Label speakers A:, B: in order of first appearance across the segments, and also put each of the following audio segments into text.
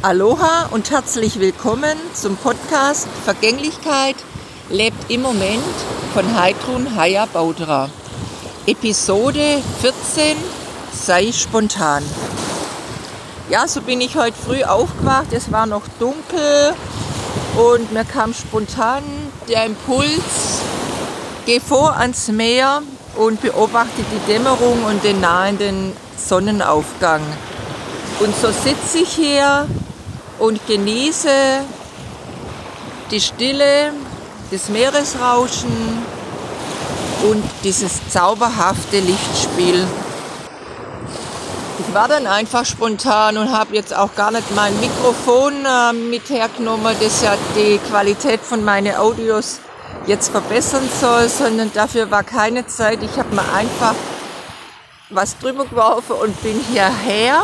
A: Aloha und herzlich willkommen zum Podcast Vergänglichkeit lebt im Moment von Heidrun Haya Baudra. Episode 14 Sei spontan. Ja, so bin ich heute früh aufgewacht. Es war noch dunkel und mir kam spontan der Impuls, geh vor ans Meer und beobachte die Dämmerung und den nahenden Sonnenaufgang. Und so sitze ich hier und genieße die Stille, das Meeresrauschen und dieses zauberhafte Lichtspiel. Ich war dann einfach spontan und habe jetzt auch gar nicht mein Mikrofon äh, mit hergenommen, das ja die Qualität von meinen Audios jetzt verbessern soll, sondern dafür war keine Zeit. Ich habe mir einfach was drüber geworfen und bin hierher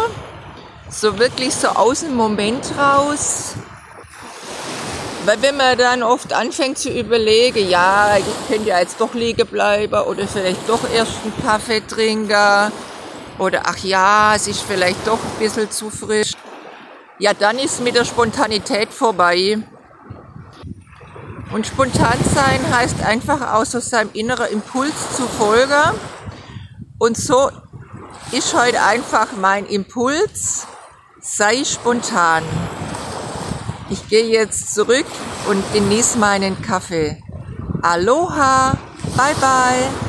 A: so wirklich so aus dem Moment raus. Weil wenn man dann oft anfängt zu überlegen, ja, ich könnte ja jetzt doch liegen bleiben oder vielleicht doch erst einen Kaffee trinken oder ach ja, es ist vielleicht doch ein bisschen zu frisch. Ja, dann ist mit der Spontanität vorbei. Und spontan sein heißt einfach auch so seinem inneren Impuls zu folgen. Und so ist heute einfach mein Impuls, sei spontan. Ich gehe jetzt zurück und genieße meinen Kaffee. Aloha, bye bye.